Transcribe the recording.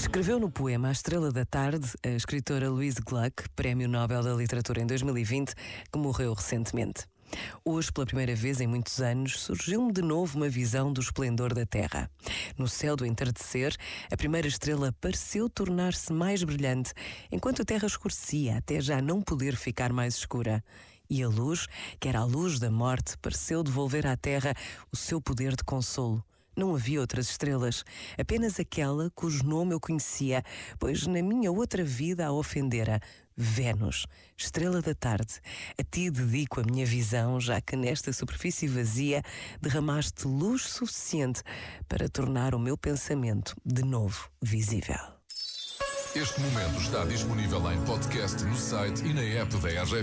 Escreveu no poema A Estrela da Tarde a escritora Louise Gluck, Prémio Nobel da Literatura em 2020, que morreu recentemente. Hoje, pela primeira vez em muitos anos, surgiu-me de novo uma visão do esplendor da Terra. No céu do entardecer, a primeira estrela pareceu tornar-se mais brilhante, enquanto a Terra escurecia até já não poder ficar mais escura. E a luz, que era a luz da morte, pareceu devolver à Terra o seu poder de consolo. Não havia outras estrelas, apenas aquela cujo nome eu conhecia, pois na minha outra vida a ofendera. Vênus, estrela da tarde, a ti dedico a minha visão, já que nesta superfície vazia derramaste luz suficiente para tornar o meu pensamento de novo visível. Este momento está disponível em podcast no site e na app da RGF.